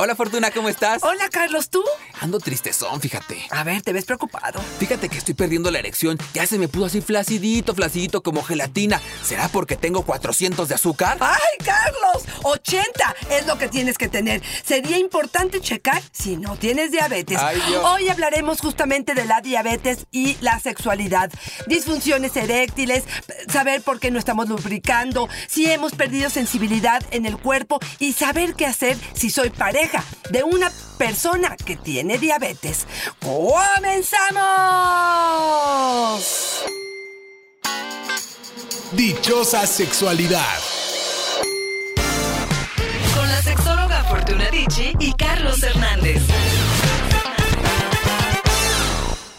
Hola Fortuna, ¿cómo estás? Hola Carlos, ¿tú? Ando tristezón, fíjate. A ver, te ves preocupado. Fíjate que estoy perdiendo la erección. Ya se me puso así flacidito, flacidito como gelatina. ¿Será porque tengo 400 de azúcar? ¡Ay, Carlos! 80 es lo que tienes que tener. Sería importante checar si no tienes diabetes. Ay. Hoy hablaremos justamente de la diabetes y la sexualidad. Disfunciones eréctiles, saber por qué no estamos lubricando, si hemos perdido sensibilidad en el cuerpo y saber qué hacer si soy pareja de una persona que tiene diabetes. ¡Comenzamos! Dichosa sexualidad. Con la sexóloga Fortuna Dicci y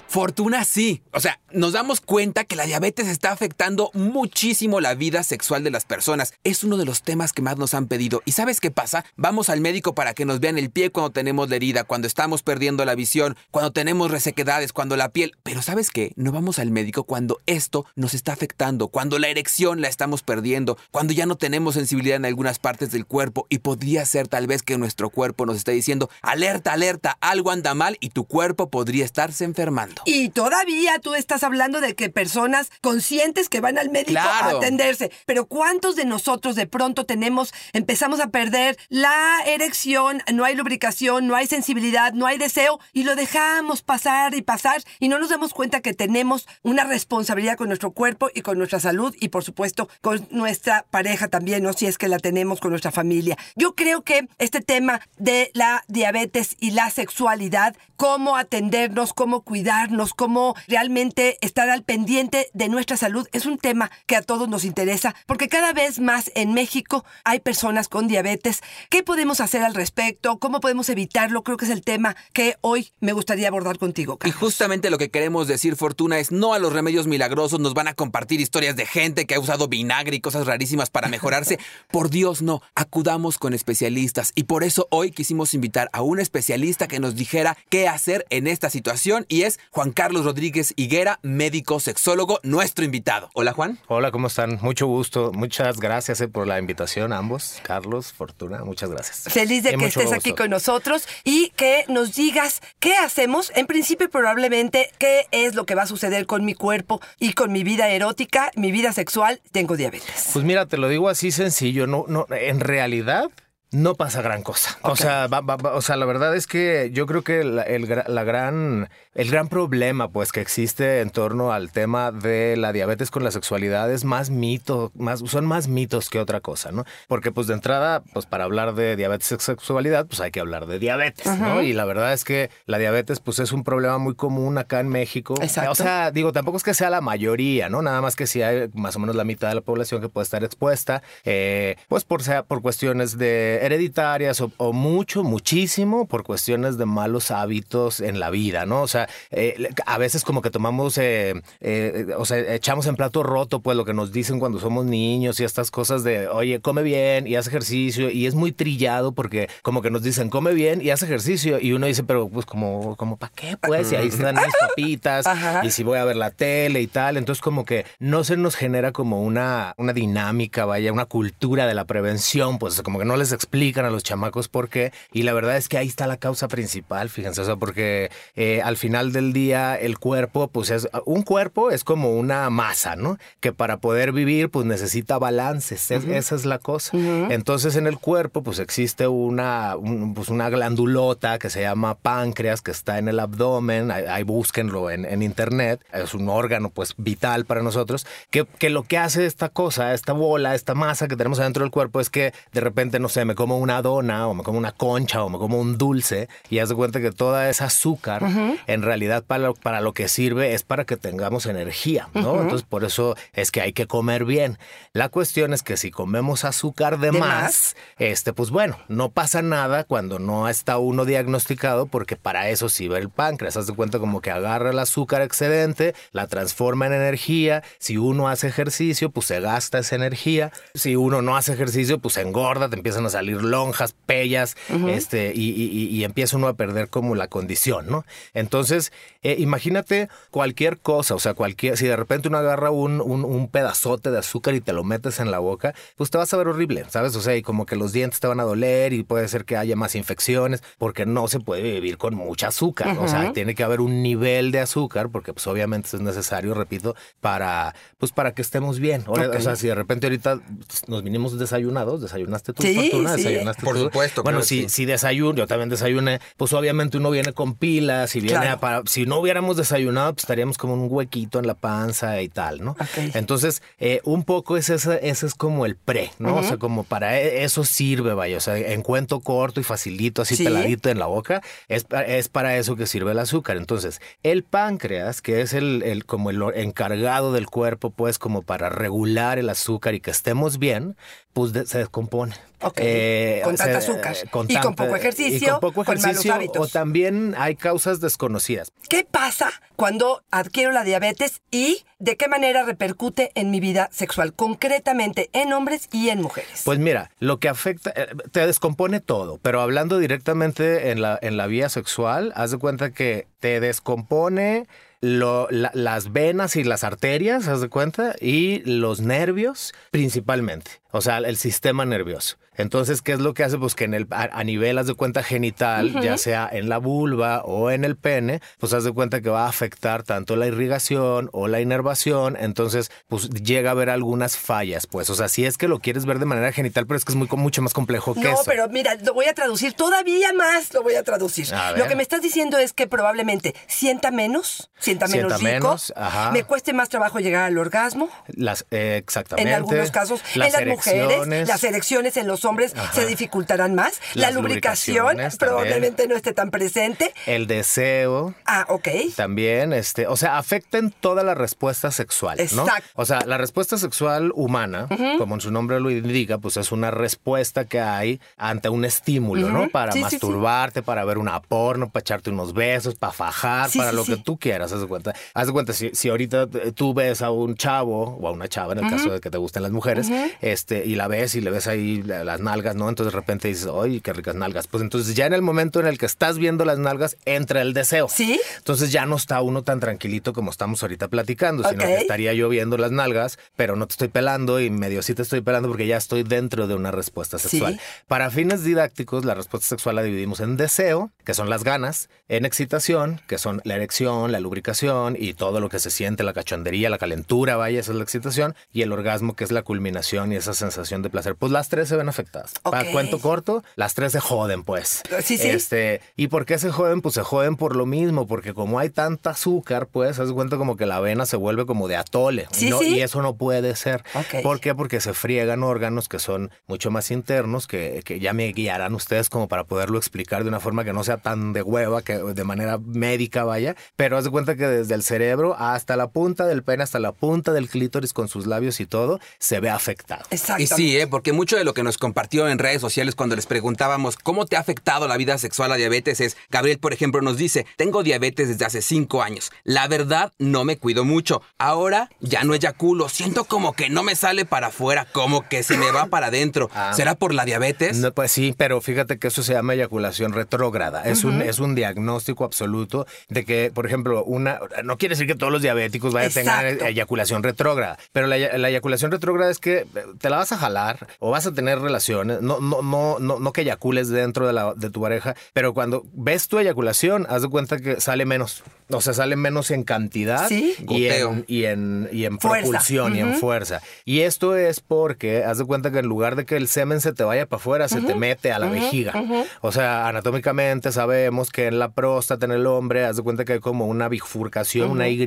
Fortuna sí. O sea, nos damos cuenta que la diabetes está afectando muchísimo la vida sexual de las personas. Es uno de los temas que más nos han pedido. ¿Y sabes qué pasa? Vamos al médico para que nos vean el pie cuando tenemos la herida, cuando estamos perdiendo la visión, cuando tenemos resequedades, cuando la piel... Pero ¿sabes qué? No vamos al médico cuando esto nos está afectando, cuando la erección la estamos perdiendo, cuando ya no tenemos sensibilidad en algunas partes del cuerpo y podría ser tal vez que nuestro cuerpo nos esté diciendo, alerta, alerta, algo anda mal y tu cuerpo podría estarse enfermando. Y todavía tú estás hablando de que personas conscientes que van al médico Claro. a atenderse. Pero ¿cuántos de nosotros de pronto tenemos, empezamos a perder la erección, no hay lubricación, no hay sensibilidad, no hay deseo y lo dejamos pasar y pasar y no nos damos cuenta que tenemos una responsabilidad con nuestro cuerpo y con nuestra salud y por supuesto con nuestra pareja también, ¿no? Si es que la tenemos con nuestra familia. Yo creo que este tema de la diabetes y la sexualidad, cómo atendernos, cómo cuidarnos, cómo realmente estar al pendiente de nuestra salud, es un tema que a todos nos interesa, porque cada vez más en México hay personas con diabetes. ¿Qué podemos hacer al respecto? ¿Cómo podemos evitarlo? Creo que es el tema que hoy me gustaría abordar contigo, Y Carlos. justamente lo que queremos decir, Fortuna, es no a los remedios milagrosos, nos van a compartir historias de gente que ha usado vinagre y cosas rarísimas para mejorarse. Por Dios, no, acudamos con especialistas. Y por eso hoy quisimos invitar a un especialista que nos dijera qué hacer en esta situación y es Juan Carlos Rodríguez Higuera, médico sexólogo, nuestro invitado. Hola Juan. Hola, ¿cómo están? Mucho gusto. Muchas gracias eh, por la invitación a ambos. Carlos, Fortuna, muchas gracias. Feliz de Y que estés aquí con nosotros y que nos digas qué hacemos. En principio, probablemente, qué es lo que va a suceder con mi cuerpo y con mi vida erótica, mi vida sexual. Tengo diabetes. Pues mira, te lo digo así sencillo. No, no, en realidad no pasa gran cosa. O sea, va- va- va- o sea, la verdad es que yo creo que la, el, la gran, el gran problema, pues, que existe en torno al tema de la diabetes con la sexualidad es más mito, más, son más mitos que otra cosa, ¿no? Porque, pues, de entrada, pues, para hablar de diabetes y sexualidad, pues, hay que hablar de diabetes, ¿no? Y la verdad es que la diabetes, pues, es un problema muy común acá en México. Exacto. O sea, digo, tampoco es que sea la mayoría, ¿no? Nada más que si hay más o menos la mitad de la población que puede estar expuesta, eh, pues por sea por cuestiones de hereditarias o, o mucho, muchísimo por cuestiones de malos hábitos en la vida, ¿no? O sea, eh, a veces como que tomamos, eh, eh, o sea, echamos en plato roto, pues lo que nos dicen cuando somos niños y estas cosas de, oye, come bien y haz ejercicio y es muy trillado porque como que nos dicen, come bien y haz ejercicio y uno dice, pero pues como, como ¿para qué? Pues y ahí están mis papitas Ajá. y si voy a ver la tele y tal, entonces como que no se nos genera como una, una dinámica, vaya, una cultura de la prevención, pues como que no les explican a los chamacos por qué, y la verdad es que ahí está la causa principal, fíjense, o sea, porque eh, al final del día el cuerpo, pues es, un cuerpo es como una masa, ¿no? Que para poder vivir, pues necesita balances, es- esa es la cosa. Entonces en el cuerpo, pues existe una, un- pues una glandulota que se llama páncreas, que está en el abdomen, ahí, ahí búsquenlo en, en internet, es un órgano pues vital para nosotros, que, que lo que hace esta cosa, esta bola, esta masa que tenemos adentro del cuerpo es que de repente, no sé, me como una dona o me como una concha o me como un dulce y haz de cuenta que toda esa azúcar en realidad para lo, para lo que sirve es para que tengamos energía, ¿no? Entonces por eso es que hay que comer bien. La cuestión es que si comemos azúcar de, ¿De más, más? este, pues bueno, no pasa nada cuando no está uno diagnosticado, porque para eso sirve el páncreas. Haz de cuenta como que agarra el azúcar excedente, la transforma en energía. Si uno hace ejercicio, pues se gasta esa energía. Si uno no hace ejercicio, pues se engorda, te empiezan a salir salir lonjas, pellas, este, y, y- y empieza uno a perder como la condición, ¿no? Entonces, eh, imagínate cualquier cosa, o sea, cualquier, si de repente uno agarra un, un, un pedazote de azúcar y te lo metes en la boca, pues te vas a ver horrible, ¿sabes? O sea, y como que los dientes te van a doler y puede ser que haya más infecciones, porque no se puede vivir con mucha azúcar, o sea, tiene que haber un nivel de azúcar, porque pues obviamente eso es necesario, repito, para, pues para que estemos bien. O, o sea, si de repente ahorita pues, nos vinimos desayunados, desayunaste tú, Sí, Fortuna. Desayunaste Por tú. supuesto, Bueno, si, sí. si desayuno, yo también desayuné, pues obviamente uno viene con pilas y viene Claro. a para, si no hubiéramos desayunado, pues estaríamos como un huequito en la panza y tal, ¿no? Entonces, eh, un poco ese, ese, ese es como el pre, ¿no? O sea, como para e- eso sirve, vaya, o sea, en cuento corto y facilito, así Sí. peladito en la boca, es, es para eso que sirve el azúcar. Entonces, el páncreas, que es el, el como el encargado del cuerpo, pues como para regular el azúcar y que estemos bien, pues de- se descompone. Eh, Con tanta azúcar. con Y con poco y ejercicio, con poco con malos hábitos. O también hay causas desconocidas. ¿Qué pasa cuando adquiero la diabetes y de qué manera repercute en mi vida sexual, concretamente en hombres y en mujeres? Pues mira, lo que afecta, eh, te descompone todo, pero hablando directamente en la, en la vía sexual, haz de cuenta que te descompone lo- la- las venas y las arterias, haz de cuenta, y los nervios principalmente, o sea, el sistema nervioso. Entonces, ¿qué es lo que hace? Pues que en el, a, a nivel, haz de cuenta, genital, ya sea en la vulva o en el pene, pues haz de cuenta que va a afectar tanto la irrigación o la inervación. Entonces, pues llega a haber algunas fallas, pues. O sea, si es que lo quieres ver de manera genital, pero es que es muy, mucho más complejo que no, eso. pero mira, lo voy a traducir todavía más, lo voy a traducir. A Lo que me estás diciendo es que probablemente sienta menos, sienta menos Sienta rico, menos, ajá. me cueste más trabajo llegar al orgasmo. Las, eh, exactamente. En algunos casos, las en las mujeres, las erecciones en los hombres se dificultarán más. la lubricación probablemente no esté tan presente. El deseo. Ah, ok. También, este, o sea, afectan toda la respuesta sexual, ¿no? Exacto. O sea, la respuesta sexual humana, como en su nombre lo indica, pues es una respuesta que hay ante un estímulo, ¿no? Para Sí, sí, sí. masturbarte, para ver una porno, para echarte unos besos, para fajar, para lo que tú quieras, haz de cuenta. Haz de cuenta, si, si ahorita eh, tú ves a un chavo o a una chava, en el caso de que te gusten las mujeres, este, y la ves y le ves ahí la- las nalgas, ¿no? Entonces de repente dices, ¡ay, qué ricas nalgas! Pues entonces ya en el momento en el que estás viendo las nalgas, entra el deseo. ¿Sí? Entonces ya no está uno tan tranquilito como estamos ahorita platicando, sino que estaría yo viendo las nalgas, pero no te estoy pelando y medio sí te estoy pelando porque ya estoy dentro de una respuesta sexual. Sí. Para fines didácticos, la respuesta sexual la dividimos en deseo, que son las ganas, en excitación, que son la erección, la lubricación y todo lo que se siente, la cachondería, la calentura, vaya, esa es la excitación, y el orgasmo, que es la culminación y esa sensación de placer. Pues las tres se ven afectadas. Para Ok. cuento corto, las tres se joden, pues. Sí, sí. Este, ¿Y por qué se joden? Pues se joden por lo mismo, porque como hay tanta azúcar, pues, haz de cuenta como que la avena se vuelve como de atole. Sí, ¿no? sí. Y eso no puede ser. ¿Por qué? Porque se friegan órganos que son mucho más internos, que, que ya me guiarán ustedes como para poderlo explicar de una forma que no sea tan de hueva, que de manera médica vaya. Pero haz de cuenta que desde el cerebro hasta la punta del pene, hasta la punta del clítoris con sus labios y todo, se ve afectado. Exacto. Y sí, ¿eh? porque mucho de lo que nos compartió en redes sociales cuando les preguntábamos cómo te ha afectado la vida sexual la diabetes es, Gabriel, por ejemplo, nos dice, tengo diabetes desde hace cinco años. La verdad, no me cuido mucho. Ahora ya no eyaculo. Siento como que no me sale para afuera, como que se me va para adentro. Ah. ¿Será por la diabetes? No, pues sí, pero fíjate que eso se llama eyaculación retrógrada. Es, un, es un diagnóstico absoluto de que, por ejemplo, una. No quiere decir que todos los diabéticos vayan a tener eyaculación retrógrada, pero la, la eyaculación retrógrada es que te la vas a jalar o vas a tener relaciones. No, no, no, no, no que eyacules dentro de, la, de tu pareja, pero cuando ves tu eyaculación, haz de cuenta que sale menos. O sea, sale menos en cantidad Sí. y, en, y, en, y en Fuerza. propulsión y en fuerza. Y esto es porque, haz de cuenta que en lugar de que el semen se te vaya para afuera, se te mete a la vejiga. O sea, anatómicamente sabemos que en la próstata, en el hombre, haz de cuenta que hay como una bifurcación, una Y,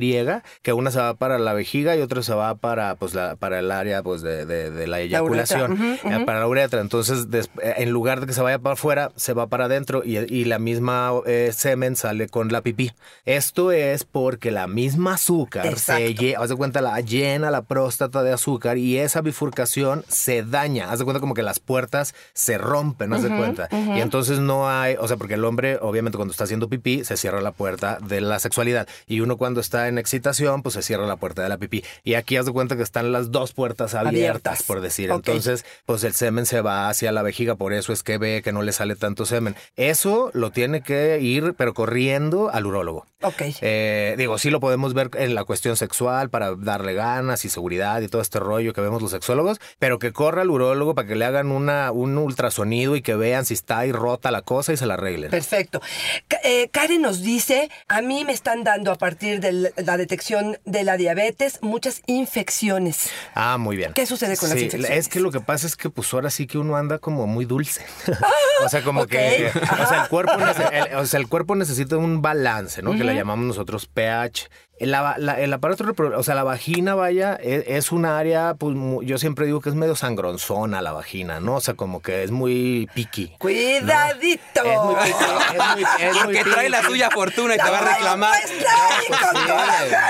que una se va para la vejiga y otra se va para, pues, la, para el área pues, de, de- de la eyaculación, uretra. eh, para la uretra. Entonces, des- eh, en lugar de que se vaya para afuera, se va para adentro y, y la misma eh, semen sale con la pipí. Esto es porque la misma azúcar se Exacto. lle- haz de cuenta, la llena la próstata de azúcar y esa bifurcación se daña. Haz de cuenta como que las puertas se rompen, haz de cuenta. Y entonces no hay, o sea, porque el hombre, obviamente, cuando está haciendo pipí, se cierra la puerta de la sexualidad. y uno cuando está en excitación, pues se cierra la puerta de la pipí. Y aquí haz de cuenta que están las dos puertas abiertas, Abiertas. por decir. Entonces, pues el semen se va hacia la vejiga, por eso es que ve que no le sale tanto semen. Eso lo tiene que ir, pero corriendo al urólogo. Ok. Eh, digo, sí lo podemos ver en la cuestión sexual para darle ganas y seguridad y todo este rollo que vemos los sexólogos, pero que corra al urólogo para que le hagan una, un ultrasonido y que vean si está ahí rota la cosa y se la arreglen. Perfecto. Eh, Karen nos dice, a mí me están dando a partir de la detección de la diabetes muchas infecciones. Ah, muy bien. ¿Qué sucede con las infecciones? Es que lo que pasa es que pues ahora sí que uno anda como muy dulce. o sea, como ok. que o sea, el cuerpo el- o sea, el cuerpo necesita un balance, ¿no? Que le llamamos nosotros pH. El, la- la- el aparato o sea, la vagina, vaya, es, es un área, pues yo siempre digo que es medio sangronzona la vagina, ¿no? O sea, como que es muy piqui. Cuidadito. Es muy piqui, es muy, es muy Porque trae la piqui. suya fortuna y te va a La reclamar. ahí Pues con sí,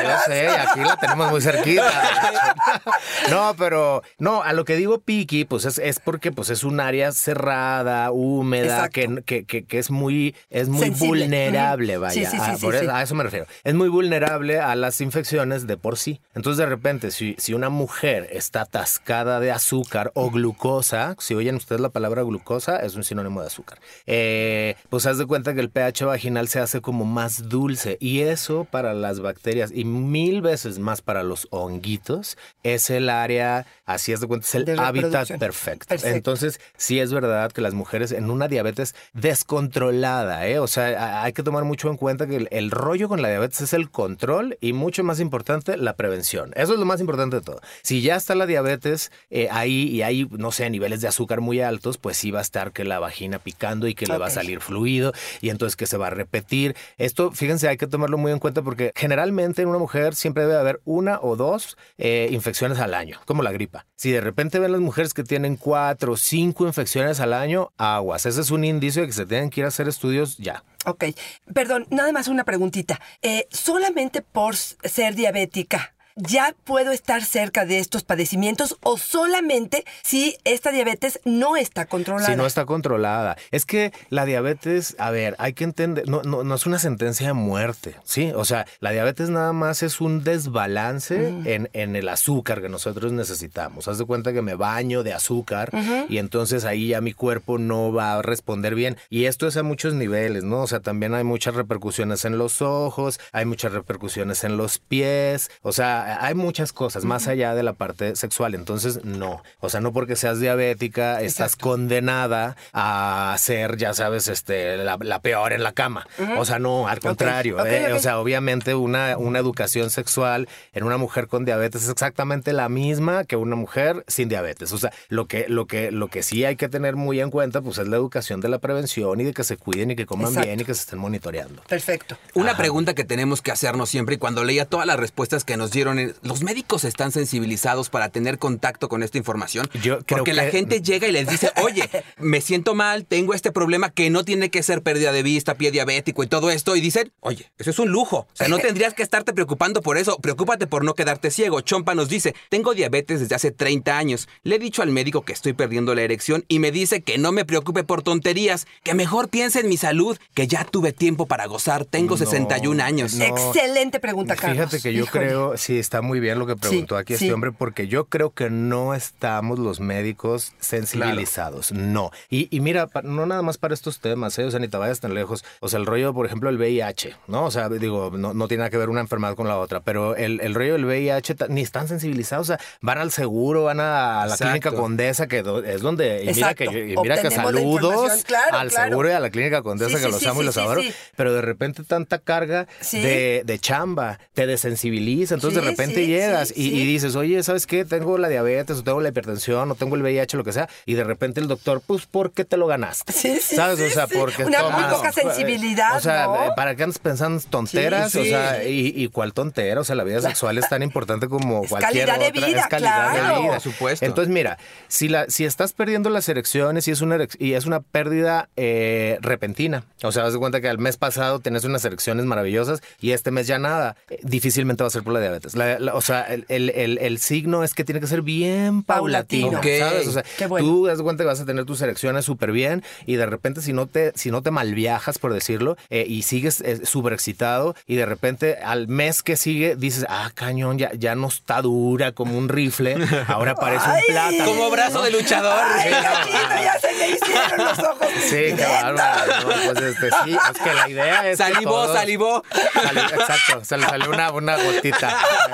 yo sé, aquí la tenemos muy cerquita. No, pero no, a lo que digo piqui, pues es, es porque pues es un área cerrada, húmeda, que, que, que, que es muy, es muy Sensible. vulnerable, vaya. Sí, sí, sí, a, por eso- a eso me refiero. Es muy vulnerable a las infecciones de por sí. Entonces, de repente, si, si una mujer está atascada de azúcar o glucosa, si oyen ustedes la palabra glucosa, es un sinónimo de azúcar. Eh, pues haz de cuenta que el pH vaginal se hace como más dulce y eso para las bacterias y mil veces más para los honguitos es el área, así es de cuenta, es el De hábitat perfecto. Perfecto. Entonces, sí es verdad que las mujeres en una diabetes descontrolada, ¿eh? o sea, hay que tomar mucho en cuenta que el, el rollo con la diabetes es el control y mucho más importante, la prevención. Eso es lo más importante de todo. Si ya está la diabetes eh, ahí y hay, no sé, niveles de azúcar muy altos, pues sí va a estar que la vagina picando y que le va a salir fluido y entonces que se va a repetir. Esto, fíjense, hay que tomarlo muy en cuenta porque generalmente en una mujer siempre debe haber una o dos eh, infecciones al año, como la gripa. Si de repente ven las mujeres que tienen cuatro o cinco infecciones al año, aguas. Ese es un indicio de que se tienen que ir a hacer estudios ya. Ok, perdón, nada más una preguntita. Eh, solamente por ser diabética, ¿ya puedo estar cerca de estos padecimientos o solamente si esta diabetes no está controlada? Si no está controlada. Es que la diabetes, a ver, hay que entender, no, no, no es una sentencia de muerte, ¿sí? O sea, la diabetes nada más es un desbalance en, en el azúcar que nosotros necesitamos. Haz de cuenta que me baño de azúcar y entonces ahí ya mi cuerpo no va a responder bien. Y esto es a muchos niveles, ¿no? O sea, también hay muchas repercusiones en los ojos, hay muchas repercusiones en los pies, o sea, hay muchas cosas más allá de la parte sexual. Entonces, no. O sea, no porque seas diabética estás condenada a ser, ya sabes, este, la, la peor en la cama. O sea, no, al contrario. ¿eh? O sea, obviamente una, una educación sexual en una mujer con diabetes es exactamente la misma que una mujer sin diabetes. O sea, lo que, lo que, lo que sí hay que tener muy en cuenta, pues es la educación de la prevención y de que se cuiden y que coman Exacto. bien y que se estén monitoreando. Perfecto. Una pregunta que tenemos que hacernos siempre y cuando leía todas las respuestas que nos dieron, es, ¿los médicos están sensibilizados para tener contacto con esta información? Yo creo Porque la gente llega y les dice, oye, me siento mal, tengo este problema que no tiene que ser pérdida de vista, pie diabético y todo esto, y dicen, oye, eso es un lujo. O sea, no tendrías que estarte preocupando por eso, preocúpate por no quedarte ciego. Chompa nos dice, tengo diabetes desde hace 30 años, le he dicho al médico que estoy perdiendo la erección y me dice que no me preocupe por tonterías, que mejor piense en mi salud, que ya tuve tiempo para gozar, tengo 61 años. no. Excelente pregunta, Carlos. Fíjate que yo Híjole. creo, sí, está muy bien lo que preguntó Sí, aquí sí. este hombre, porque yo creo que no estamos los médicos sensibilizados. No. Y, y mira, no nada más para estos temas, ¿eh? o sea, ni te vayas tan lejos. O sea, el rollo, por ejemplo, el VIH, ¿no? O sea, digo, no, no tiene nada que ver una enfermedad con la otra, pero el, el rollo del VIH ni están sensibilizados. O sea, van al seguro, van a la Exacto. clínica Condesa, que do- es donde. Y mira que, y mira que saludos. Claro, al claro. seguro y a la clínica Condesa, Sí, que los amo y los adoro. Pero de repente tanta carga de, de chamba te desensibiliza. Entonces de repente sí, llegas sí, y, sí. y dices, oye, ¿sabes qué? Tengo la diabetes o tengo la hipertensión o tengo el VIH, lo que sea. Y de repente el doctor, pues, ¿por qué te lo ganaste? Sí, sí, ¿Sabes? sí, o sea, sí. porque Una muy tomas- poca sensibilidad, O sea, ¿no? eh, ¿para qué andas pensando en tonteras? Sí, sí. O sea, ¿y, y cuál tontera? O sea, la vida sexual es tan importante como Es cualquier calidad de otra. vida, es calidad claro. de vida. Por supuesto. Entonces, mira, si, la, si estás perdiendo las erecciones y es una, y es una pérdida eh, repentina, o sea, de cuenta que al mes pasado tenés unas erecciones maravillosas y este mes ya nada, eh, difícilmente va a ser por la diabetes. La La- la- o sea, el, el- el- el signo es que tiene que ser bien paulatino. ¿sabes? O sea, Qué bueno. tú das cuenta que vas a tener tus erecciones súper bien y de repente si no te, si no te malviajas, por decirlo, eh, y sigues eh, súper excitado y de repente al mes que sigue dices, ah, cañón, ya, ya no está dura como un rifle, ahora parece Ay. un plátano. Como brazo de luchador. Ay, ya se le hicieron los ojos. Sí, qué bárbaro. No, pues este, sí, es que la idea es. que Salivó, todos- salivó. Salió- exacto, se le salió una, una gotita.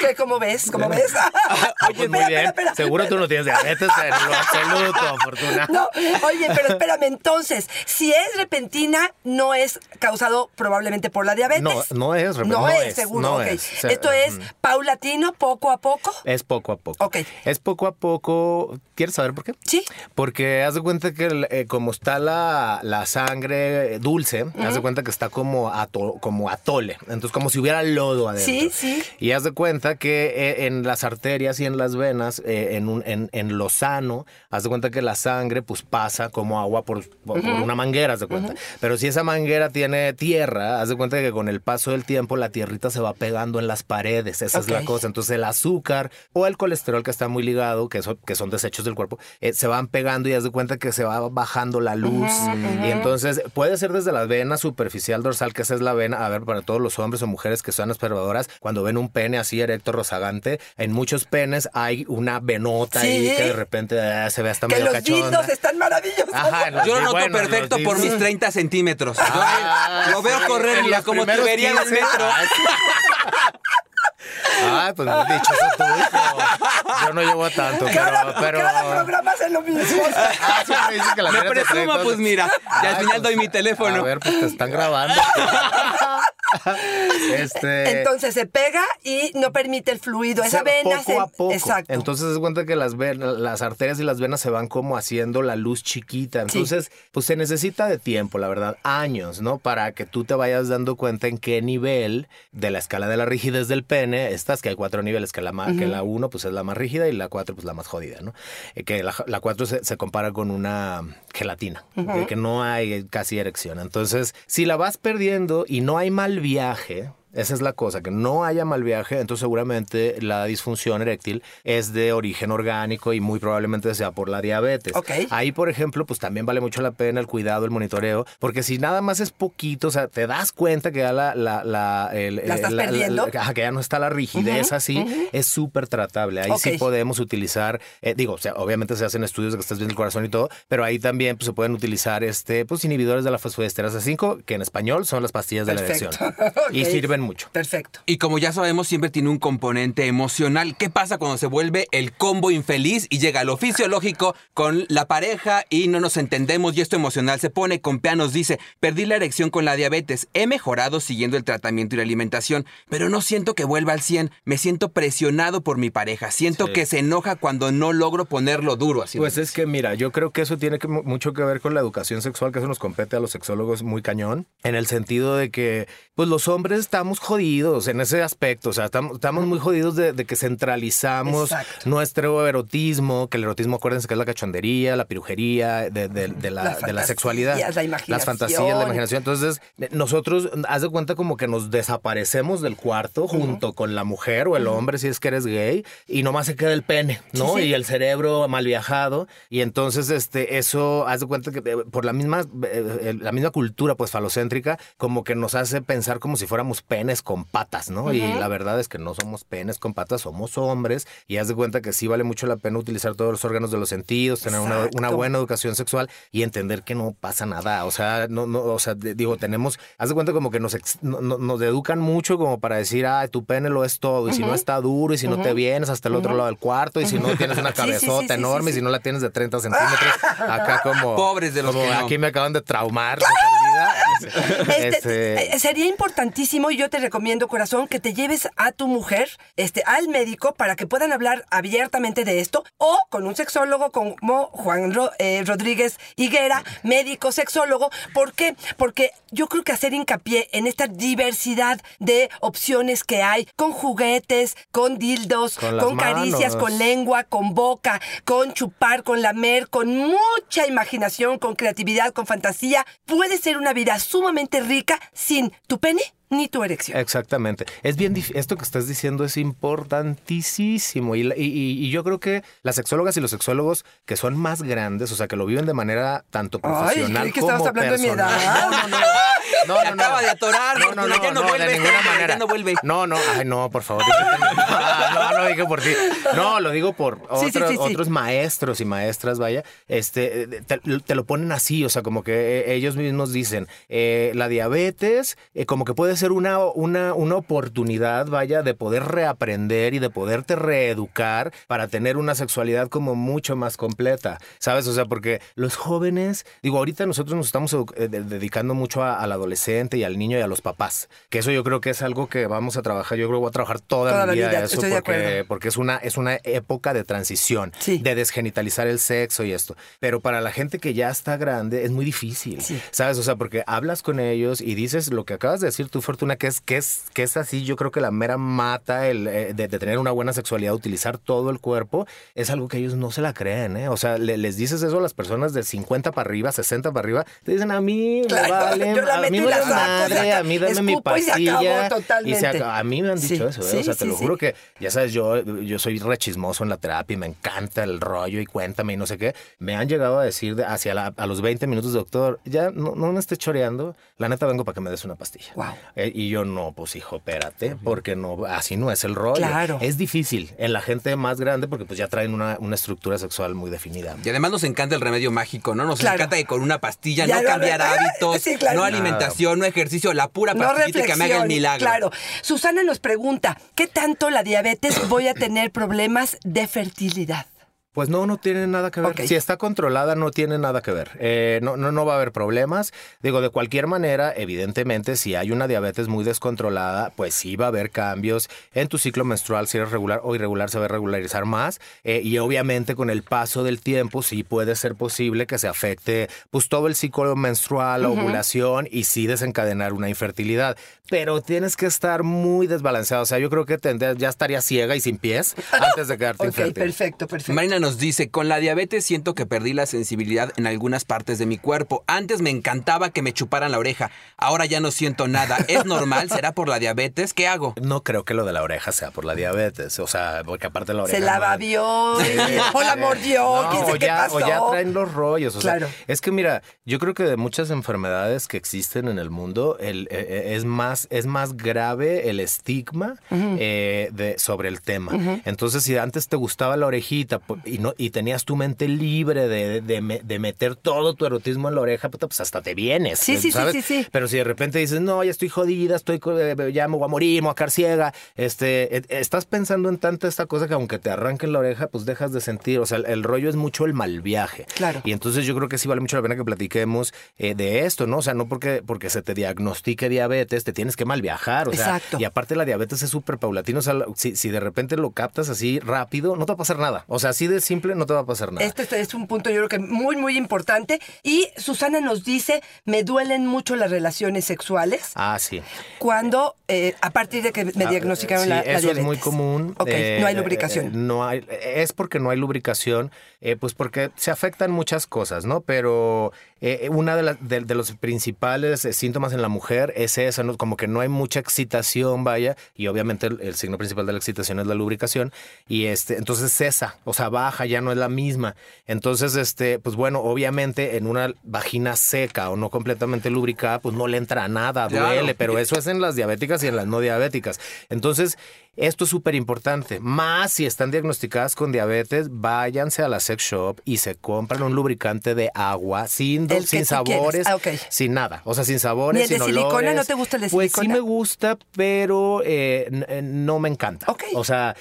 ¿Qué, ¿Cómo ves? ¿Cómo ves? Ah, pues muy bien. espera, espera. Seguro tú no tienes diabetes en lo absoluto, Fortuna. No, oye, pero espérame, entonces, si es repentina, no es causado probablemente por la diabetes. No, no es, No, no es, seguro, no es. Esto es paulatino, poco a poco. Es poco a poco. Ok. Es poco a poco. ¿Quieres saber por qué? Sí. Porque haz de cuenta que eh, como está la, la sangre dulce, haz de cuenta que está como, ato- como atole. Entonces, como si hubiera lodo adentro. Sí, sí. Y haz de cuenta que eh, en las arterias y en las venas, eh, en, un, en, en lo sano, haz de cuenta que la sangre pues pasa como agua por, por- por una manguera, haz de cuenta. Pero si esa manguera tiene tierra, haz de cuenta que con el paso del tiempo la tierrita se va pegando en las paredes. Esa es la cosa. Entonces el azúcar o el colesterol que está muy ligado, que son, que son desechos del cuerpo, eh, se van pegando y haz de cuenta que se va bajando la luz. Y entonces puede ser desde la vena superficial dorsal, que esa es la vena, a ver, para todos los hombres o mujeres que son observadoras, cuando ven un pene así erecto rozagante, en muchos penes hay una venota ahí Sí. que de repente eh, se ve hasta Que medio los cachonda. están maravillosos. Ajá, los Yo lo noto bueno, en perfecto por mis 30 centímetros. Ah, lo veo sí, correr, mira, como tubería del 15. metro. Ay, pues dichoso tú, hijo. Yo no llevo tanto, Cada, pero... pero... cada programa hace lo mismo. Ah, sí, me dicen que la Me presuma, pues mira. Y al final pues, doy mi teléfono. A ver, pues te están grabando. este. Entonces se pega y no permite el fluido. Esa se- vena poco se- a poco. Exacto. Entonces se cuenta que las, ven- las arterias y las venas se van como haciendo la luz chiquita. Entonces, pues se necesita de tiempo, la verdad, años, ¿no? Para que tú te vayas dando cuenta en qué nivel de la escala de la rigidez del pene estás, que hay cuatro niveles, que la, ma- que la uno pues es la más rígida y la cuatro pues la más jodida, ¿no? Eh, que la, la cuatro se, se compara con una gelatina, de que no hay casi erección. Entonces, si la vas perdiendo y no hay mal viaje, esa es la cosa, que no haya mal viaje, entonces seguramente la disfunción eréctil es de origen orgánico y muy probablemente sea por la diabetes. Ahí, por ejemplo, pues también vale mucho la pena el cuidado, el monitoreo, porque si nada más es poquito, o sea, te das cuenta que ya la... la, la, el- ¿La estás perdiendo? que ya no está la rigidez así, es súper tratable. Ahí sí podemos utilizar, eh, digo, o sea, obviamente se hacen estudios de que estás viendo el corazón y todo, pero ahí también pues, se pueden utilizar este, pues, inhibidores de la fosfodiesterasa 5, que en español son las pastillas de la erección. Y Ok. Mucho. Perfecto. Y como ya sabemos, siempre tiene un componente emocional. ¿Qué pasa cuando se vuelve el combo infeliz y llega lo fisiológico con la pareja y no nos entendemos y esto emocional se pone con nos Dice, perdí la erección con la diabetes, he mejorado siguiendo el tratamiento y la alimentación, pero no siento que vuelva al 100. Me siento presionado por mi pareja. Siento Sí. que se enoja cuando no logro ponerlo duro. Así Pues es que mira, yo creo que eso tiene que mucho que ver con la educación sexual, que eso nos compete a los sexólogos muy cañón, en el sentido de que, pues los hombres estamos jodidos en ese aspecto, o sea, estamos, estamos muy jodidos de, de que centralizamos Exacto. nuestro erotismo, que el erotismo, acuérdense que es la cachondería, la pirujería de, de- de la, de la sexualidad. la Las fantasías, la imaginación. imaginación. Entonces, eh, nosotros, haz de cuenta como que nos desaparecemos del cuarto junto con la mujer o el hombre, si es que eres gay, y nomás se queda el pene, ¿no? Sí, sí. Y el cerebro mal viajado. Y entonces, este, eso, haz de cuenta que eh, por la misma, eh, la misma cultura, pues, falocéntrica, como que nos hace pensar como si fuéramos penes con patas, ¿no? Y la verdad es que no somos penes con patas, somos hombres. Y haz de cuenta que sí vale mucho la pena utilizar todos los órganos de los sentidos, tener una, buena educación sexual y entender que no pasa nada. O sea, no, no, o sea, de- digo, tenemos, haz de cuenta como que nos, ex- no- no- nos educan mucho como para decir, ah, tu pene lo es todo. Y si no está duro, y si no te vienes hasta el otro lado del cuarto, y si no tienes una Sí, sí, sí, cabezota sí, enorme, sí, y si no la tienes de 30 centímetros, acá como. Pobres de los como que no. Aquí me acaban de traumar vida. Este, Este, eh, sería importantísimo y yo te recomiendo, corazón, que te lleves a tu mujer este, al médico para que puedan hablar abiertamente de esto o con un sexólogo como Juan Ro- eh, Rodríguez Higuera, médico sexólogo. ¿Por qué? Porque yo creo que hacer hincapié en esta diversidad de opciones que hay con juguetes, con dildos, Con caricias, manos. con lengua, con boca, con chupar, con lamer, con mucha imaginación, con creatividad, con fantasía, puede ser una vida sumamente rica sin tu pene ni tu erección. Exactamente. Es bien esto que estás diciendo es importantísimo y, y- y- yo creo que las sexólogas y los sexólogos que son más grandes, o sea, que lo viven de manera tanto Ay, profesional creí que como estabas hablando de mi edad. No, no, no. No, no, no. acaba de atorar, No, no, no, ya no no, vuelve. de ninguna manera. no vuelve. No, no, ay, no, por favor. Ah, no, no dije por ti. No, lo digo por Sí, otros, sí, sí. otros maestros y maestras, vaya, este, te, te lo ponen así, o sea, como que eh, ellos mismos dicen, eh, la diabetes eh, como que puede ser una, una, una oportunidad, vaya, de poder reaprender y de poderte reeducar para tener una sexualidad como mucho más completa, ¿sabes? O sea, porque los jóvenes, digo, ahorita nosotros nos estamos dedicando mucho a- al adolescente y al niño y a los papás, que eso yo creo que es algo que vamos a trabajar, yo creo que voy a trabajar toda, Toda mi la vida, vida, eso porque, porque es una, es una época de transición, Sí. de desgenitalizar el sexo y esto. Pero para la gente que ya está grande es muy difícil, Sí. ¿sabes? O sea, porque hablas con ellos y dices lo que acabas de decir tú, Fortuna, que es, que es, que es así, yo creo que la mera mata el, eh, de, de tener una buena sexualidad, utilizar todo el cuerpo, es algo que ellos no se la creen, ¿eh? O sea, le- les dices eso a las personas de 50 para arriba, 60 para arriba, te dicen a mí, me Claro, vale, yo la a mí la saco, madre, a mí dame mi escupo y se acabó pastilla. totalmente. y se acaba- a mí me han dicho Sí, eso, ¿eh? sí, o sea, te sí, lo sí. juro que, ya sabes, yo, yo soy rechismoso en la terapia y me encanta el rollo y cuéntame y no sé qué. Me han llegado a decir de- hacia la- a los 20 minutos, doctor, ya no, no me esté choreando, la neta vengo para que me des una pastilla. Guau. Eh, y yo, no, pues hijo, espérate, porque no, así no es el rollo. Claro. Es difícil en la gente más grande porque pues ya traen una, una estructura sexual muy definida. Y además nos encanta el remedio mágico, ¿no? Nos Claro. encanta que con una pastilla Ya no cambiar hábitos, Sí, claro. no alimentación, no ejercicio, la pura No pastillita que me haga el milagro. Claro. Susana nos pregunta, ¿qué tanto la diabetes voy a tener problemas de fertilidad? Pues no, no tiene nada que ver. Si está controlada, no tiene nada que ver. Eh, no, no, no va a haber problemas. Digo, de cualquier manera, evidentemente, si hay una diabetes muy descontrolada, pues sí va a haber cambios en tu ciclo menstrual. Si eres regular o irregular, se va a regularizar más. Eh, y obviamente, con el paso del tiempo, sí puede ser posible que se afecte pues todo el ciclo menstrual, la ovulación y sí desencadenar una infertilidad. Pero tienes que estar muy desbalanceado. O sea, yo creo que tendrías- ya estaría ciega y sin pies antes de quedarte Ok, infértil. perfecto, perfecto. Marina nos dice, con la diabetes siento que perdí la sensibilidad en algunas partes de mi cuerpo. Antes me encantaba que me chuparan la oreja, ahora ya no siento nada. ¿Es normal? ¿Será por la diabetes? ¿Qué hago? No creo que lo de la oreja sea por la diabetes. O sea, porque aparte la oreja. Se la babió, o la mordió, No, quién o, qué ya, pasó. o ya traen los rollos. O Claro. sea, es que mira, yo creo que de muchas enfermedades que existen en el mundo, el, eh, eh, es, más, es más grave el estigma eh, de, sobre el tema. Entonces, si antes te gustaba la orejita y, no, y tenías tu mente libre de, de, de meter todo tu erotismo en la oreja, puta, pues hasta te vienes. Sí, sí, sí, ¿sabes? sí, sí. Pero si de repente dices, no, ya estoy jodida, estoy, eh, ya me voy a morir, me voy a quedar ciega, este, eh, estás pensando en tanta esta cosa que aunque te arranquen la oreja, pues dejas de sentir. O sea, el, el rollo es mucho el mal viaje. Claro. Y entonces yo creo que sí vale mucho la pena que platiquemos eh, de esto, ¿no? O sea, no porque, porque se te diagnostique diabetes, te tienes que mal viajar. O sea, Exacto. y aparte la diabetes es súper paulatino. O sea, si, si de repente lo captas así rápido, no te va a pasar nada. O sea, así de simple no te va a pasar nada. Este es un punto yo creo que muy, muy importante. Y Susana nos dice, me duelen mucho las relaciones sexuales Ah, sí. cuando, eh, a partir de que me Ah, diagnosticaron sí, la, la eso diabetes. es muy común. Ok, Eh, no hay eh, lubricación. eh, no hay, es porque no hay lubricación, pues porque se afectan muchas cosas, ¿no? Pero eh, una de, las de, de los principales eh, síntomas en la mujer es esa, ¿no? Como que no hay mucha excitación, vaya, y obviamente el, el signo principal de la excitación es la lubricación, y este, entonces cesa, o sea, baja, ya no es la misma. Entonces, este, pues bueno, obviamente en una vagina seca o no completamente lubricada, pues no le entra nada, Claro. duele, pero eso es en las diabéticas y en las no diabéticas. Entonces, esto es súper importante. Más si están diagnosticadas con diabetes, váyanse a la sex shop y se compran un lubricante de agua sin, que sin sabores. Ah, ok. sin nada. O sea, sin sabores, ¿Ni el de silicona? olores. ¿No te gusta el de Pues sí silicona? me gusta, pero eh, eh, no me encanta. Ok. O sea,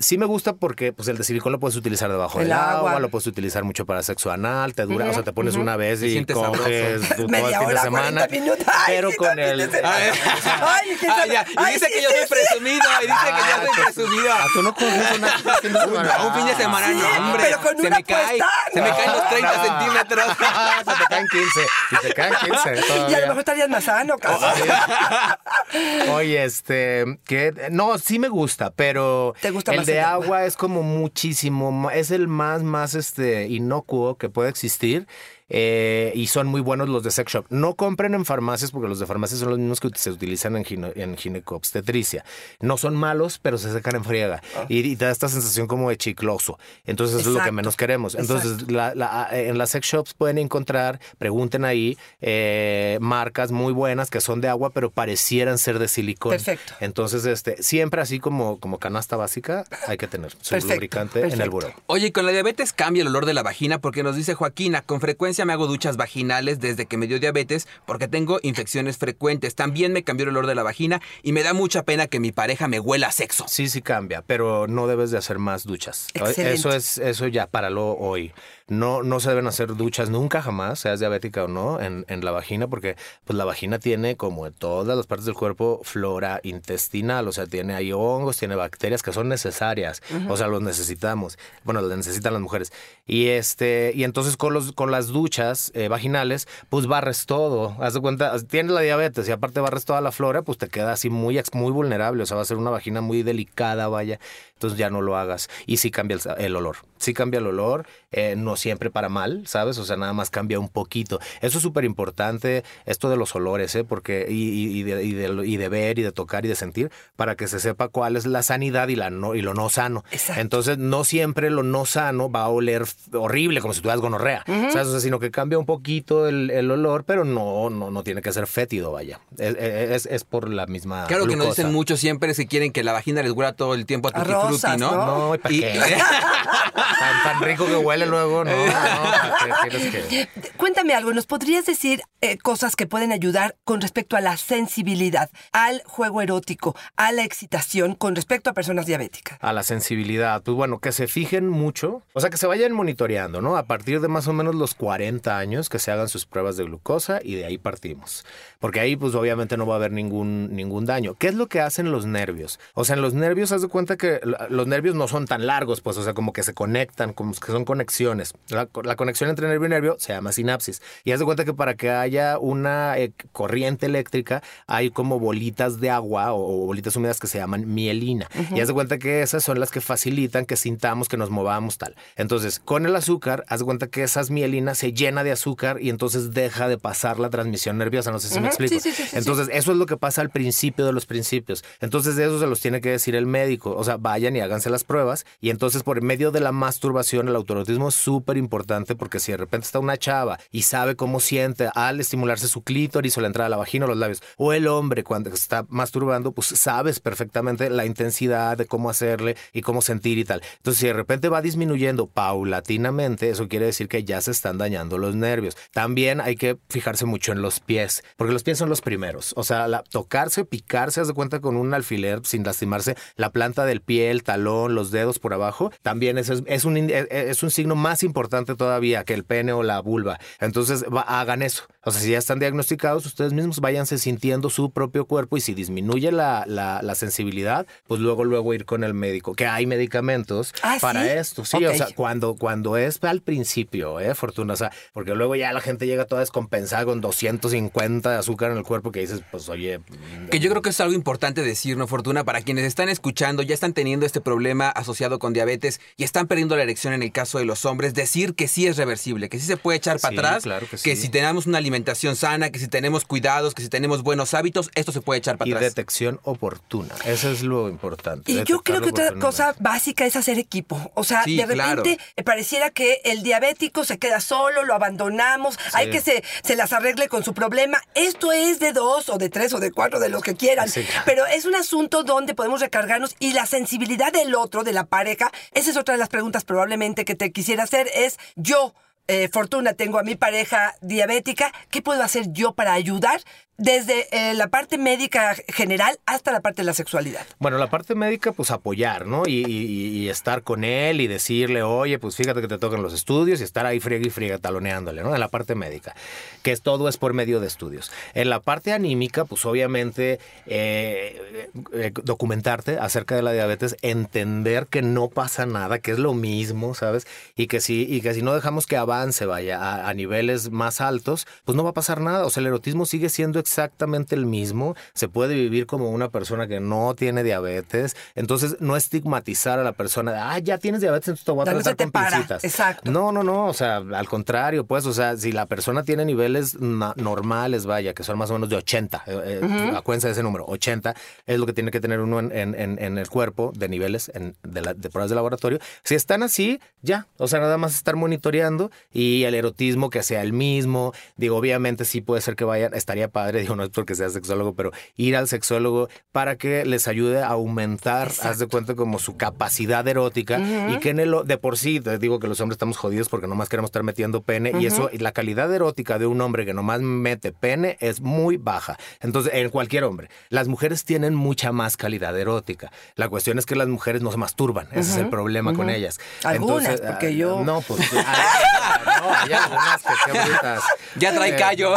sí me gusta porque pues el de silicona lo puedes utilizar debajo El del agua, agua. lo puedes utilizar mucho para sexo anal, te dura, o sea, te pones una vez y coges todo el fin de semana. 40 minutos. Ay, pero con el de semana. Ay, ¿quién Ah, ya, Y dice sí, que yo sí, soy sí. presumido. Y dice que yo soy presumido. Ah, tú no coges una un fin de semana. Un fin de semana, Sí, no, hombre. pero con se una me cae. Se me caen los 30 No. centímetros. Se te caen 15. Y te caen 15 Y a lo mejor estarías más sano, cabrón. Oye, este, que no, sí me gusta, pero ¿Te gusta el más de el agua? es como muchísimo, es el más, más este inocuo que puede existir. Eh, y son muy buenos los de sex shop. No compren en farmacias porque los de farmacias son los mismos que se utilizan en, gine, en ginecobstetricia. No son malos, pero se secan en friega y, y da esta sensación como de chicloso. Entonces eso es lo que menos queremos. Entonces la- la- en las sex shops pueden encontrar, pregunten ahí, eh, marcas muy buenas que son de agua, pero parecieran ser de silicón. Perfecto. Entonces, este, siempre así como, como canasta básica, hay que tener su Perfecto, lubricante en el buró. Oye, y con la diabetes cambia el olor de la vagina porque nos dice Joaquina, con frecuencia me hago duchas vaginales desde que me dio diabetes porque tengo infecciones frecuentes. También me cambió el olor de la vagina y me da mucha pena que mi pareja me huela a sexo. Sí, sí cambia, pero no debes de hacer más duchas. Excelente. Eso es, eso ya, páralo hoy. No, no se deben hacer duchas nunca jamás, seas diabética o no, en, en la vagina, porque pues la vagina tiene, como en todas las partes del cuerpo, flora intestinal, o sea, tiene ahí hongos, tiene bacterias que son necesarias, o sea, los necesitamos. Bueno, los necesitan las mujeres. Y este, y entonces con los, con las duchas eh, vaginales, pues barres todo. Haz de cuenta, tienes la diabetes y aparte barres toda la flora, pues te queda así muy, ex- muy vulnerable. O sea, va a ser una vagina muy delicada, vaya. Entonces ya no lo hagas. Y sí cambia el, olor. Sí cambia el olor, eh, no siempre para mal, ¿sabes? O sea, nada más cambia un poquito. Eso es súper importante, esto de los olores, ¿eh? Porque, y, y- y de, y, de, y de ver y de tocar y de sentir, para que se sepa cuál es la sanidad y, la no, y lo no sano. Exacto. Entonces, no siempre lo no sano va a oler horrible, como si tuvieras gonorrea, ¿sabes? O sea, sino que cambia un poquito el, el olor, pero no, no, no tiene que ser fétido, vaya. Es, es, es por la misma. Claro que nos dicen mucho siempre que quieren que la vagina les huela todo el tiempo a A ¿no? ¿no? No, ¿y para Y- qué? tan, tan rico que huele luego, no, no, ¿para qué quieres que...? Cuéntame algo, ¿nos podrías decir eh, cosas que pueden ayudar con respecto a la sensibilidad, al juego erótico, a la excitación con respecto a personas diabéticas? A la sensibilidad, pues bueno, que se fijen mucho, o sea, que se vayan monitoreando, ¿no? A partir de más o menos los 40 años, que se hagan sus pruebas de glucosa y de ahí partimos. Porque ahí, pues obviamente no va a haber ningún, ningún daño. ¿Qué es lo que hacen los nervios? O sea, en los nervios, haz de cuenta que los nervios no son tan largos, pues, o sea, como que se conectan, como que son conexiones. La, la conexión entre nervio y nervio se llama sinapsis. Y haz de cuenta que para que haya una eh, corriente eléctrica, hay como bolitas de agua o, o bolitas húmedas que se llaman mielina. Y haz de cuenta que esas son las que facilitan que sintamos, que nos movamos, tal. Entonces, con el azúcar, haz de cuenta que esas mielinas se llena de azúcar y entonces deja de pasar la transmisión nerviosa. No sé si me explico. Sí, sí, sí, entonces, eso es lo que pasa al principio de los principios. Entonces, de eso se los tiene que decir el médico. O sea, vayan y háganse las pruebas. Y entonces, por medio de la masturbación, el autorotismo es súper importante porque si de repente está una chava y sabe cómo siente al estimularse su clítoris o la entrada a la vagina o los labios, o el hombre cuando está masturbando, pues sabes perfectamente la intensidad de cómo hacerle y cómo sentir y tal. Entonces, si de repente va disminuyendo paulatinamente, eso quiere decir que ya se están dañando los nervios. También hay que fijarse mucho en los pies, porque los pies son los primeros. O sea, la- tocarse, picarse, haz de cuenta con un alfiler sin lastimarse, la planta del pie, el talón, los dedos por abajo, también es, es un, in- es- es un signo más importante todavía que el pene o la vulva. Entonces, va- hagan eso. O sea, si ya están diagnosticados, ustedes mismos váyanse sintiendo su propio cuerpo y si disminuye la, la- la sensibilidad, pues luego, luego ir con el médico, que hay medicamentos Ah, para ¿sí? esto. Sí, Ok. o sea, cuando, cuando es al principio, ¿eh? Fortuna, o sea, porque luego ya la gente llega toda descompensada con 250 de azúcar en el cuerpo que dices, pues oye... Que yo creo que es algo importante decir, ¿no, Fortuna? Para quienes están escuchando, ya están teniendo este problema asociado con diabetes y están perdiendo la erección en el caso de los hombres, decir que sí es reversible, que sí se puede echar para Sí, atrás, claro que sí. si tenemos una alimentación sana, que si tenemos cuidados, que si tenemos buenos hábitos, esto se puede echar para Y atrás. detección oportuna. Eso es lo importante. Y yo creo que otra cosa básica es hacer equipo. O sea, Sí, de repente claro. eh, pareciera que el diabético se queda solo, lo abandonamos, hay que se, se las arregle con su problema. Esto es de dos o de tres o de cuatro, de los que quieran. Claro. Pero es un asunto donde podemos recargarnos y la sensibilidad del otro, de la pareja, esa es otra de las preguntas probablemente que te quisiera hacer, es yo. eh, Fortuna, tengo a mi pareja diabética, ¿qué puedo hacer yo para ayudar desde eh, la parte médica general hasta la parte de la sexualidad? Bueno, la parte médica, pues apoyar, ¿no? Y, y- y estar con él y decirle, oye, pues fíjate que te tocan los estudios y estar ahí friega y friega taloneándole, ¿no? En la parte médica, que es todo es por medio de estudios. En la parte anímica, pues obviamente eh, eh, documentarte acerca de la diabetes, entender que no pasa nada, que es lo mismo, ¿sabes? Y que si, y que si no dejamos que avance, vaya, a, a niveles más altos, pues no va a pasar nada. O sea, el erotismo sigue siendo exactamente el mismo, se puede vivir como una persona que no tiene diabetes, entonces no estigmatizar a la persona, de, ah, ya tienes diabetes, entonces te voy a no tratar con pincitas". exacto. No, no, no, o sea, al contrario, pues, o sea, si la persona tiene niveles normales, vaya, que son más o menos de 80, eh, eh, acuérdense de ese número, 80 es lo que tiene que tener uno en, en- en- en el cuerpo de niveles de, la- de pruebas de laboratorio. Si están así, ya, o sea, nada más estar monitoreando y el erotismo que sea el mismo. Digo, obviamente sí puede ser que vayan, estaría padre, digo, no es porque sea sexólogo, pero ir al sexólogo para que les ayude a aumentar, haz de cuenta, como su capacidad erótica y que en el, de por sí, te digo que los hombres estamos jodidos porque nomás queremos estar metiendo pene y eso, y la calidad erótica de un hombre que nomás mete pene es muy baja. Entonces, en cualquier hombre, las mujeres tienen mucha más calidad erótica. La cuestión es que las mujeres no se masturban, ese es el problema con ellas. Algunas, porque ah, yo- No, pues, hay, no, hay algunas que qué brutas. Ya trae Eh, callo.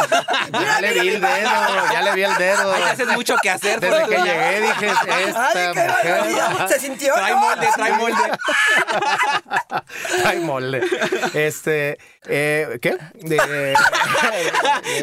Ya le vi el dedo, ya le vi el dedo. Ay, haces mucho que hacer. Desde que Fortuna. llegué dije, esta Ay, mujer... Se sintió. Trae molde, trae molde. Ay, molde. Este, eh, ¿qué? De-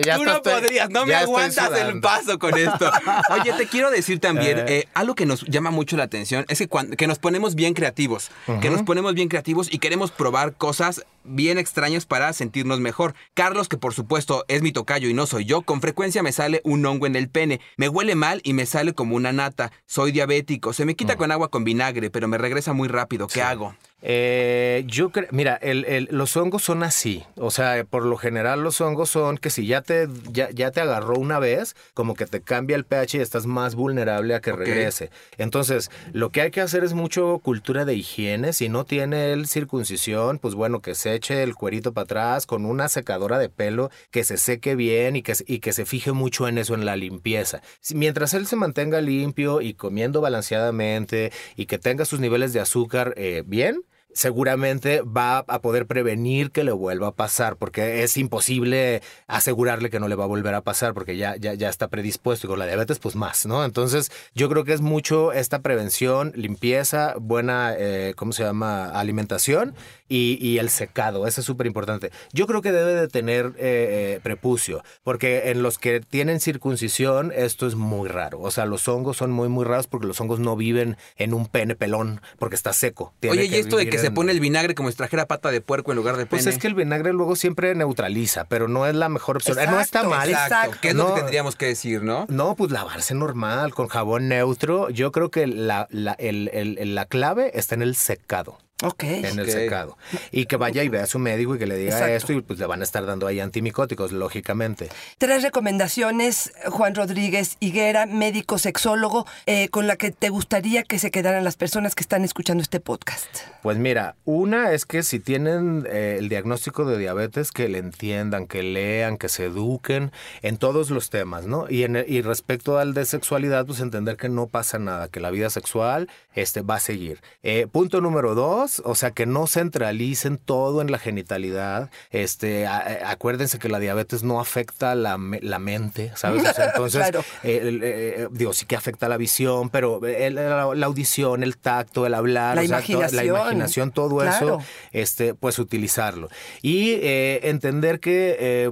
ya Tú no estoy- podrías, no me aguantas el paso con esto. Oye, te quiero decir también, Eh. eh, algo que nos llama mucho la atención es que, cuan- que nos ponemos bien creativos, que nos ponemos bien creativos y queremos probar cosas bien extrañas para sentirnos mejor. Carlos, que por supuesto es mi tocayo y no soy yo, con frecuencia me sale un hongo en el pene, me huele mal y me sale como una nata, soy diabético, se me quita Mm. con agua con vinagre, pero me regresa muy rápido, ¿qué hago? Eh, yo creo, mira, el- el- los hongos son así. O sea, por lo general los hongos son que si ya te, ya, ya te agarró una vez, como que te cambia el pH y estás más vulnerable a que regrese. Entonces, lo que hay que hacer es mucho cultura de higiene. Si no tiene el circuncisión, pues bueno, que se eche el cuerito para atrás con una secadora de pelo, que se seque bien y que, se- y que se fije mucho en eso, en la limpieza. Mientras él se mantenga limpio y comiendo balanceadamente y que tenga sus niveles de azúcar eh, bien, seguramente va a poder prevenir que le vuelva a pasar, porque es imposible asegurarle que no le va a volver a pasar, porque ya, ya, ya está predispuesto y con la diabetes pues más, ¿no? Entonces yo creo que es mucho esta prevención, limpieza, buena, eh, ¿cómo se llama? Alimentación y, y el secado, eso es súper importante. Yo creo que debe de tener eh, eh, prepucio, porque en los que tienen circuncisión esto es muy raro, o sea, los hongos son muy, muy raros porque los hongos no viven en un pene pelón, porque está seco. Tiene Oye, y esto de que se pone el vinagre como si trajera pata de puerco en lugar de pene. Pues es que el vinagre luego siempre neutraliza, pero no es la mejor opción. Eh, no está mal. Exacto. ¿Qué es lo No, que tendríamos que decir, no? No, pues lavarse normal, con jabón neutro. Yo creo que la, la, el- el- la clave está en el secado. Ok. En el secado. Y que vaya y vea a su médico y que le diga Exacto. esto y pues le van a estar dando ahí antimicóticos, lógicamente. Tres recomendaciones, Juan Rodríguez Higuera, médico sexólogo, eh, con la que te gustaría que se quedaran las personas que están escuchando este podcast. Pues mira, una es que si tienen eh, el diagnóstico de diabetes, que le entiendan, que lean, que se eduquen en todos los temas, ¿no? Y, en el- y respecto al de sexualidad, pues entender que no pasa nada, que la vida sexual este, va a seguir. Eh, punto número dos, o sea, que no centralicen todo en la genitalidad. Este, a- acuérdense que la diabetes no afecta la, la mente, ¿sabes? O sea, entonces, Claro. eh, el- eh, digo, sí que afecta la visión, pero el- la, la audición, el tacto, el hablar, La o sea, to- la imaginación. todo Claro. eso, este, pues utilizarlo. Y eh, entender que, eh,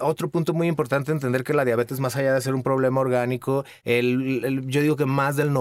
otro punto muy importante, entender que la diabetes, más allá de ser un problema orgánico, el, el- yo digo que más del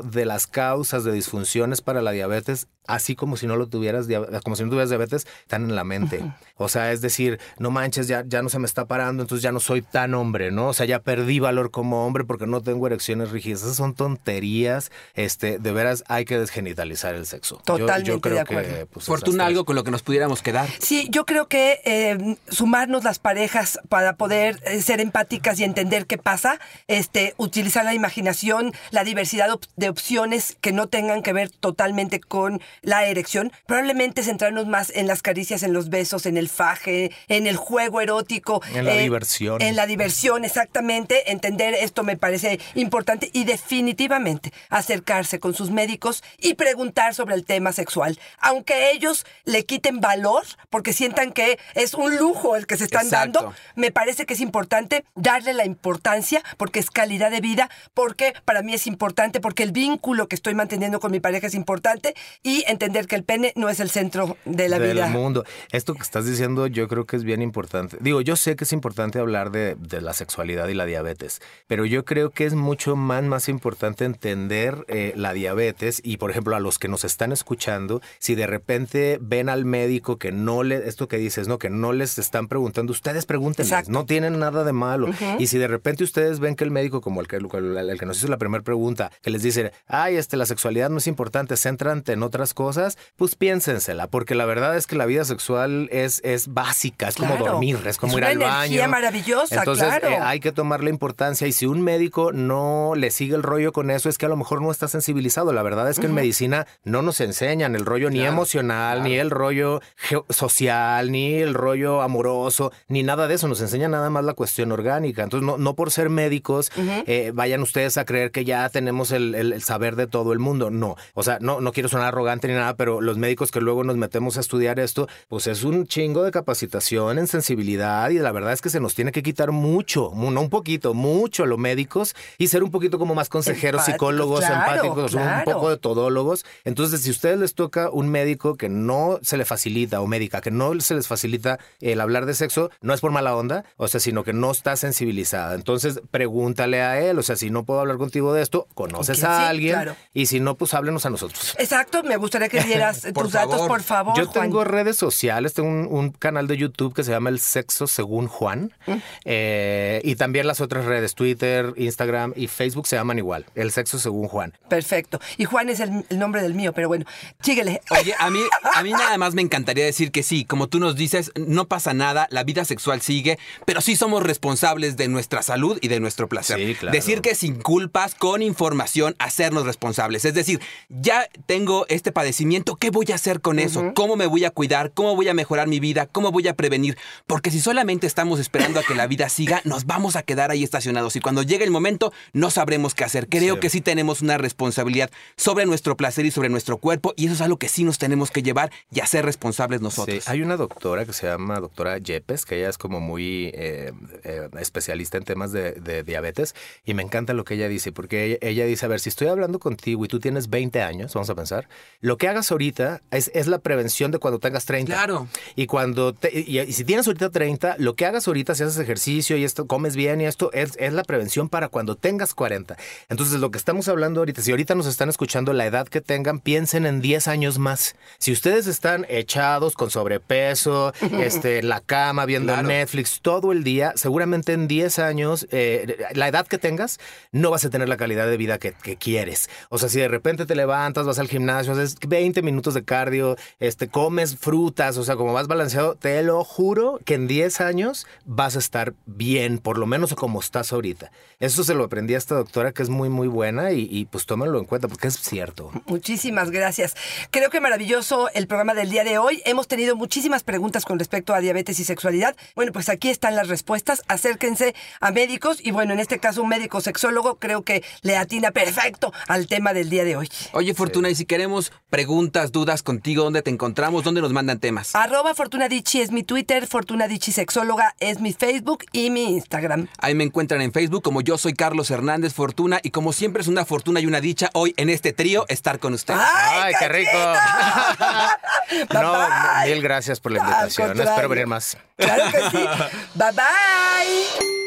90-95% de las causas de disfunciones para la diabetes, así como si no lo tuvieras, como si no tuvieras diabetes, están en la mente. O sea, es decir, no manches, ya, ya no se me está parando, entonces ya no soy tan hombre, ¿no? O sea, ya perdí valor como hombre porque no tengo erecciones rígidas. Esas son tonterías. Este, de veras hay que desgenitalizar el sexo. Yo- yo, Totalmente creo de acuerdo. que pues, Fortuna, algo con lo que nos pudiéramos quedar. Sí, yo creo que eh, sumarnos las parejas para poder eh, ser empáticas y entender qué pasa, este, utilizar la imaginación, la diversidad de opciones que no tengan que ver totalmente con la erección, probablemente centrarnos más en las caricias, en los besos, en el faje, en el juego erótico, En la diversión. en la diversión, exactamente. Entender esto me parece importante y definitivamente acercarse con sus médicos y preguntar sobre el tema sexual. Aunque ellos le quiten valor porque sientan que es un lujo el que se están Exacto. dando, me parece que es importante darle la importancia porque es calidad de vida, porque para mí es importante, porque el vínculo que estoy manteniendo con mi pareja es importante y y entender que el pene no es el centro de la del vida. mundo. Esto que estás diciendo yo creo que es bien importante. Digo, yo sé que es importante hablar de, de la sexualidad y la diabetes, pero yo creo que es mucho más, más importante entender eh, la diabetes y, por ejemplo, a los que nos están escuchando, si de repente ven al médico que no le, esto que dices, ¿no? Que no les están preguntando, ustedes pregúntenles, Exacto. no tienen nada de malo. Y si de repente ustedes ven que el médico, como el que, el, el que nos hizo la primera pregunta, que les dice, ay, este, la sexualidad no es importante, céntrate en otras cosas, pues piénsensela, porque la verdad es que la vida sexual es, es básica, es como Claro. dormir, es como Es ir al baño. energía maravillosa, Entonces claro. eh, hay que tomarle importancia y si un médico no le sigue el rollo con eso, es que a lo mejor no está sensibilizado. La verdad es que en medicina no nos enseñan el rollo ni emocional, ni el rollo social, ni el rollo amoroso, ni nada de eso. Nos enseña nada más la cuestión orgánica. Entonces, no, no por ser médicos, eh, vayan ustedes a creer que ya tenemos el, el- el saber de todo el mundo. No. O sea, no, no quiero sonar arrogante ni nada, pero los médicos que luego nos metemos a estudiar esto, pues es un chingo de capacitación en sensibilidad y la verdad es que se nos tiene que quitar mucho, mu- no un poquito, mucho a los médicos y ser un poquito como más consejeros, psicólogos, claro, empáticos, un poco de todólogos. Entonces, si a ustedes les toca un médico que no se le facilita o médica que no se les facilita el hablar de sexo, no es por mala onda, o sea, sino que no está sensibilizada. Entonces, pregúntale a él, o sea, si no puedo hablar contigo de esto, conoces a Sí, alguien claro. y si no, pues háblenos a nosotros. Exacto, me gustaría que dieras Por tus datos, por favor. Yo Juan. tengo redes sociales, tengo un, un canal de YouTube que se llama El Sexo Según Juan. Mm. Eh, y también las otras redes, Twitter, Instagram y Facebook se llaman igual, El Sexo Según Juan. Perfecto. Y Juan es el, el nombre del mío, pero bueno, síguele. Oye, a mí, a mí nada más me encantaría decir que sí, como tú nos dices, no pasa nada, la vida sexual sigue, pero sí somos responsables de nuestra salud y de nuestro placer. Sí, claro. Decir que sin culpas, con información, hacernos responsables. Es decir, ya tengo este padecimiento, ¿qué voy a hacer con eso? ¿Cómo me voy a cuidar? ¿Cómo voy a mejorar mi vida? ¿Cómo voy a prevenir? Porque si solamente estamos esperando a que la vida siga, nos vamos a quedar ahí estacionados y cuando llegue el momento no sabremos qué hacer. Creo Sí. que sí tenemos una responsabilidad sobre nuestro placer y sobre nuestro cuerpo y eso es algo que sí nos tenemos que llevar y hacer responsables nosotros. Sí, hay una doctora que se llama doctora Yepes, que ella es como muy eh, eh, especialista en temas de, de diabetes y me encanta lo que ella dice, porque ella, ella dice, a ver, si estoy hablando contigo y tú tienes 20 años, vamos a pensar, lo que hagas ahorita es, es la prevención de cuando tengas 30. Claro. Y cuando te- y, y si tienes ahorita 30, lo que hagas ahorita, si haces ejercicio y esto, comes bien y esto, es, es la prevención para cuando tengas 40. Entonces, lo que estamos hablando ahorita, si ahorita nos están escuchando la edad que tengan, piensen en 10 años más. Si ustedes están echados con sobrepeso, este, en la cama, viendo Claro. Netflix todo el día, seguramente en 10 años, eh, la edad que tengas, no vas a tener la calidad de vida que, que quieres. O sea, si de repente te levantas, vas al gimnasio, haces 20 minutos de cardio, este, comes frutas, o sea, como vas balanceado, te lo juro que en 10 años vas a estar bien, por lo menos como estás ahorita. Eso se lo aprendí a esta doctora que es muy, muy buena y, y, pues tómenlo en cuenta porque es cierto. Muchísimas gracias. Creo que maravilloso el programa del día de hoy. Hemos tenido muchísimas preguntas con respecto a diabetes y sexualidad. Bueno, pues aquí están las respuestas. Acérquense a médicos y bueno, en este caso un médico sexólogo creo que le atina perfecto al tema del día de hoy. Oye, Fortuna, y si queremos preguntas, dudas contigo, ¿dónde te encontramos? ¿Dónde nos mandan temas? Arroba Fortuna Dicci es mi Twitter, Fortuna Dicci Sexóloga es mi Facebook y mi Instagram. Ahí me encuentran en Facebook como yo soy Carlos Hernández Fortuna y como siempre es una fortuna y una dicha hoy en este trío estar con ustedes. ¡Ay, qué rico! no, mil gracias por la invitación. Espero venir más. Claro que sí. bye bye.